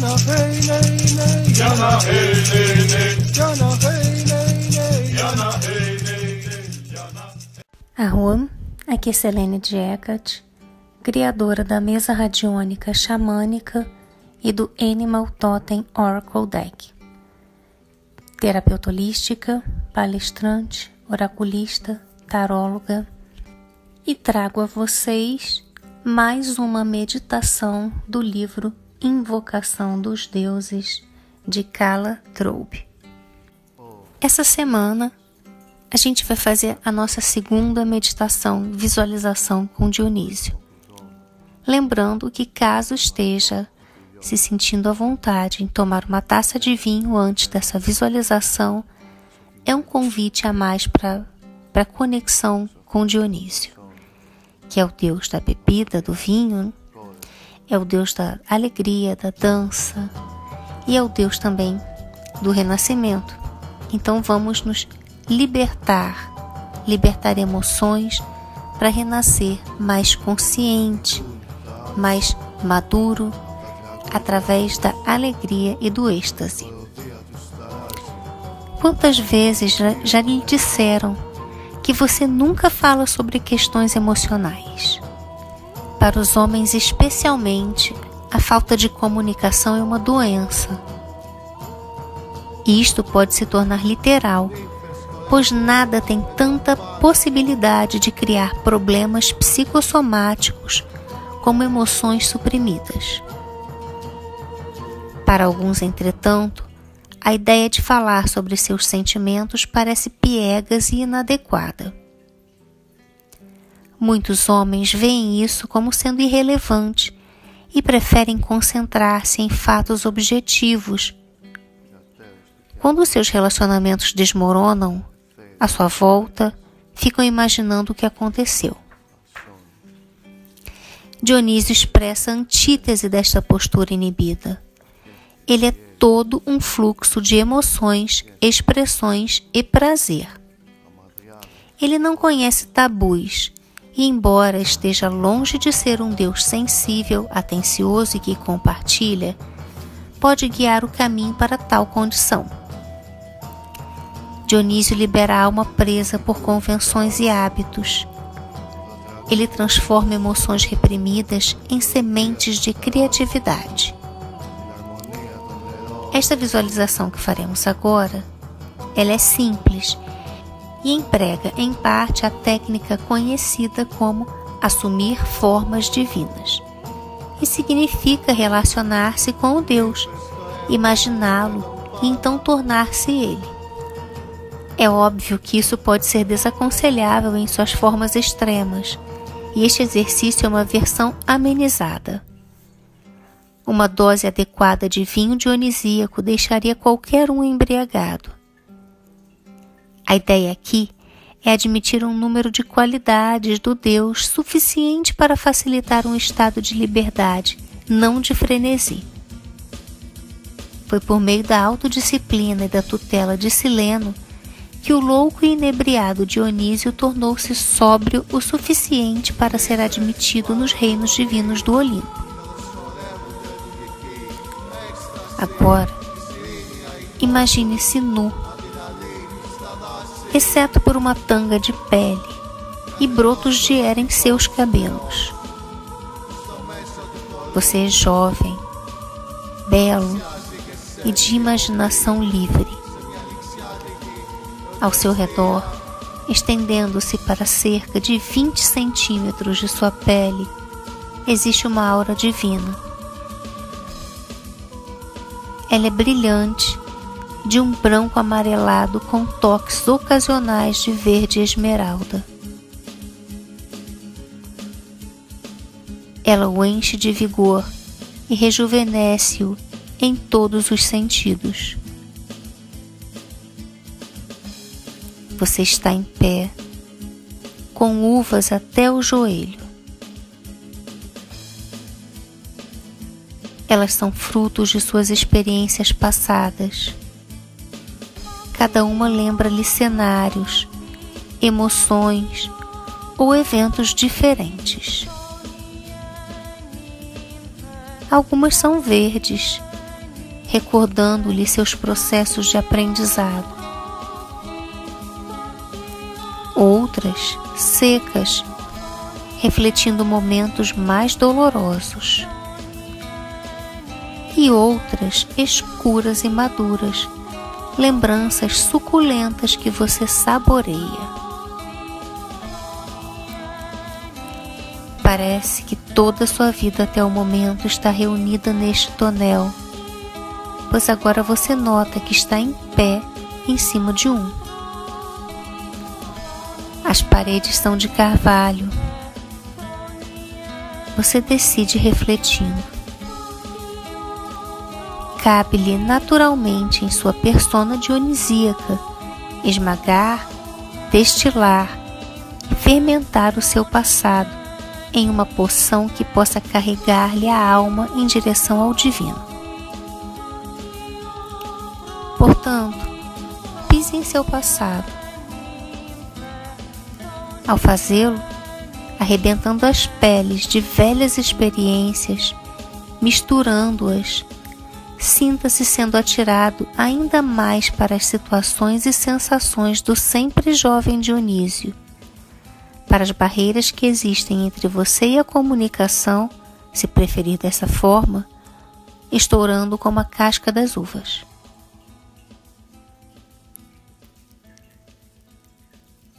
Jana. Arrum, aqui é Selene Diecat, criadora da mesa radiônica xamânica e do Animal Totem Oracle Deck. Terapeuta holística, palestrante, oraculista, taróloga e trago a vocês mais uma meditação do livro Invocação dos Deuses de Kala Troube. Essa semana a gente vai fazer a nossa segunda meditação, visualização com Dionísio. Lembrando que caso esteja se sentindo à vontade em tomar uma taça de vinho antes dessa visualização, é um convite a mais para conexão com Dionísio, que é o deus da bebida, do vinho, é o deus da alegria, da dança e é o deus também do renascimento. Então vamos nos libertar, libertar emoções para renascer mais consciente, mais maduro, através da alegria e do êxtase. Quantas vezes já lhe disseram que você nunca fala sobre questões emocionais? Para os homens, especialmente, a falta de comunicação é uma doença. Isto pode se tornar literal, pois nada tem tanta possibilidade de criar problemas psicossomáticos como emoções suprimidas. Para alguns, entretanto, a ideia de falar sobre seus sentimentos parece piegas e inadequada. Muitos homens veem isso como sendo irrelevante e preferem concentrar-se em fatos objetivos. Quando seus relacionamentos desmoronam, à sua volta, ficam imaginando o que aconteceu. Dionísio expressa a antítese desta postura inibida. Ele é todo um fluxo de emoções, expressões e prazer. Ele não conhece tabus e, embora esteja longe de ser um Deus sensível, atencioso e que compartilha, pode guiar o caminho para tal condição. Dionísio libera a alma presa por convenções e hábitos. Ele transforma emoções reprimidas em sementes de criatividade. Esta visualização que faremos agora, ela é simples e emprega em parte a técnica conhecida como assumir formas divinas. E significa relacionar-se com o Deus, imaginá-lo e então tornar-se ele. É óbvio que isso pode ser desaconselhável em suas formas extremas, e este exercício é uma versão amenizada. Uma dose adequada de vinho dionisíaco deixaria qualquer um embriagado. A ideia aqui é admitir um número de qualidades do Deus suficiente para facilitar um estado de liberdade, não de frenesi. Foi por meio da autodisciplina e da tutela de Sileno que o louco e inebriado Dionísio tornou-se sóbrio o suficiente para ser admitido nos reinos divinos do Olimpo. Agora, imagine-se nu, exceto por uma tanga de pele e brotos de era em seus cabelos. Você é jovem, belo e de imaginação livre. Ao seu redor, estendendo-se para cerca de 20 centímetros de sua pele, existe uma aura divina ela é brilhante, de um branco amarelado com toques ocasionais de verde esmeralda. Ela o enche de vigor e rejuvenesce-o em todos os sentidos. Você está em pé, com uvas até o joelho. Elas são frutos de suas experiências passadas. Cada uma lembra-lhe cenários, emoções ou eventos diferentes. Algumas são verdes, recordando-lhe seus processos de aprendizado. Outras secas, refletindo momentos mais dolorosos. E outras escuras e maduras, lembranças suculentas que você saboreia. Parece que toda a sua vida até o momento está reunida neste tonel, pois agora você nota que está em pé em cima de um. As paredes são de carvalho. Você decide refletindo. Cabe-lhe naturalmente em sua persona dionisíaca esmagar, destilar fermentar o seu passado em uma poção que possa carregar-lhe a alma em direção ao divino. Portanto, pise em seu passado. Ao fazê-lo, arrebentando as peles de velhas experiências, misturando-as, sinta-se sendo atirado ainda mais para as situações e sensações do sempre jovem Dionísio para as barreiras que existem entre você e a comunicação, se preferir dessa forma, estourando como a casca das uvas.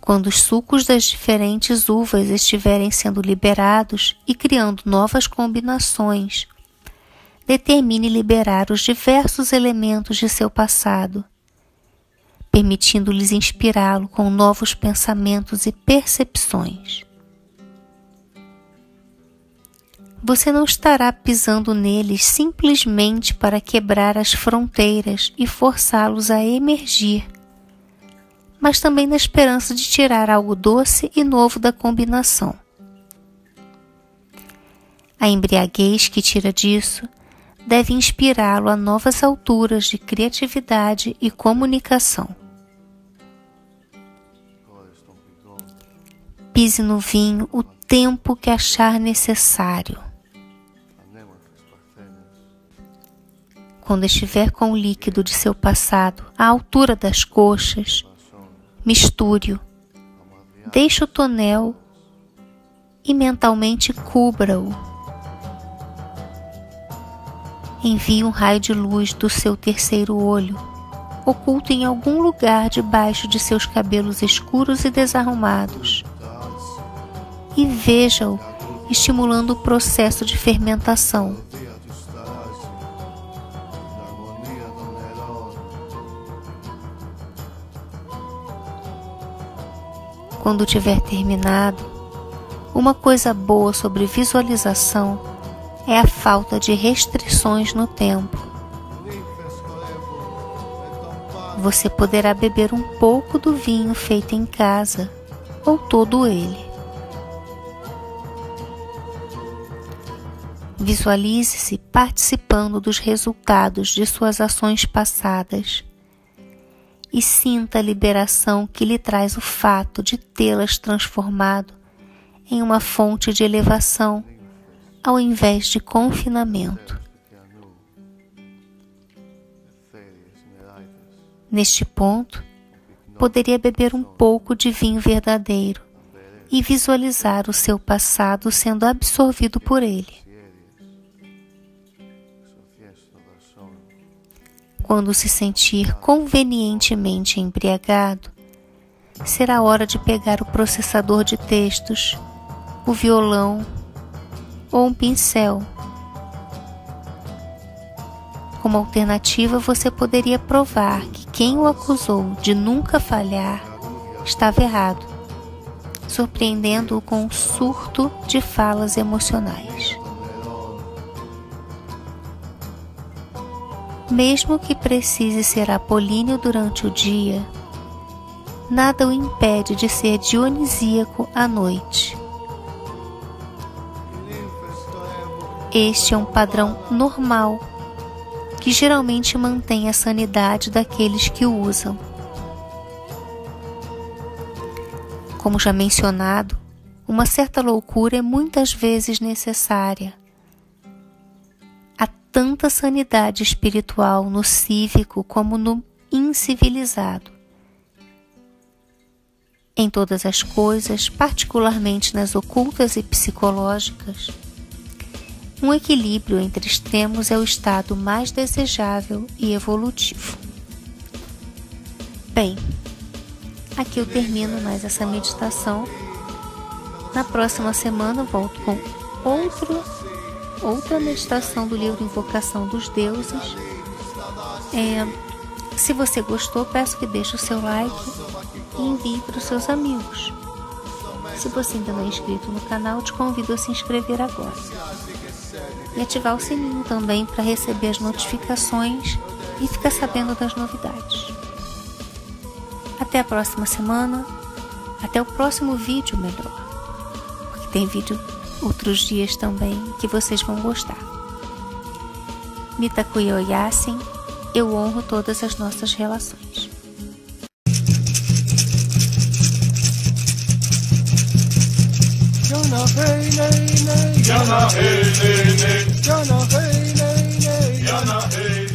Quando os sucos das diferentes uvas estiverem sendo liberados e criando novas combinações, determine liberar os diversos elementos de seu passado permitindo-lhes inspirá-lo com novos pensamentos e percepções. Você não estará pisando neles simplesmente para quebrar as fronteiras e forçá-los a emergir, mas também na esperança de tirar algo doce e novo da combinação. A embriaguez que tira disso deve inspirá-lo a novas alturas de criatividade e comunicação. Pise no vinho o tempo que achar necessário. Quando estiver com o líquido de seu passado à altura das coxas, misture-o, deixe o tonel e mentalmente cubra-o. Envie um raio de luz do seu terceiro olho, oculto em algum lugar debaixo de seus cabelos escuros e desarrumados e veja-o estimulando o processo de fermentação. Quando tiver terminado, uma coisa boa sobre visualização é a falta de restrições no tempo. Você poderá beber um pouco do vinho feito em casa ou todo ele. Visualize-se participando dos resultados de suas ações passadas e sinta a liberação que lhe traz o fato de tê-las transformado em uma fonte de elevação ao invés de confinamento. Neste ponto, poderia beber um pouco de vinho verdadeiro e visualizar o seu passado sendo absorvido por ele. Quando se sentir convenientemente embriagado, será hora de pegar o processador de textos, o violão ou um pincel. Como alternativa, você poderia provar que quem o acusou de nunca falhar estava errado, surpreendendo-o com um surto de falas emocionais. Mesmo que precise ser apolíneo durante o dia, nada o impede de ser dionisíaco à noite. Este é um padrão normal que geralmente mantém a sanidade daqueles que o usam. Como já mencionado, uma certa loucura é muitas vezes necessária tanta sanidade espiritual no cívico como no incivilizado. Em todas as coisas, particularmente nas ocultas e psicológicas, um equilíbrio entre extremos é o estado mais desejável e evolutivo. Bem, aqui eu termino mais essa meditação. Na próxima semana volto com outro, outra meditação do livro Invocação dos Deuses. É, se você gostou, peço que deixe o seu like e envie para os seus amigos. Se você ainda não é inscrito no canal, te convido a se inscrever agora. E ativar o sininho também para receber as notificações e ficar sabendo das novidades. Até a próxima semana. Até o próximo vídeo, melhor. Porque tem vídeo outros dias também que vocês vão gostar. Mitakuyo Yasin, eu honro todas as nossas relações. Yana hey ney ney Yana hey ney ney Yana hey ney ney Yana hey.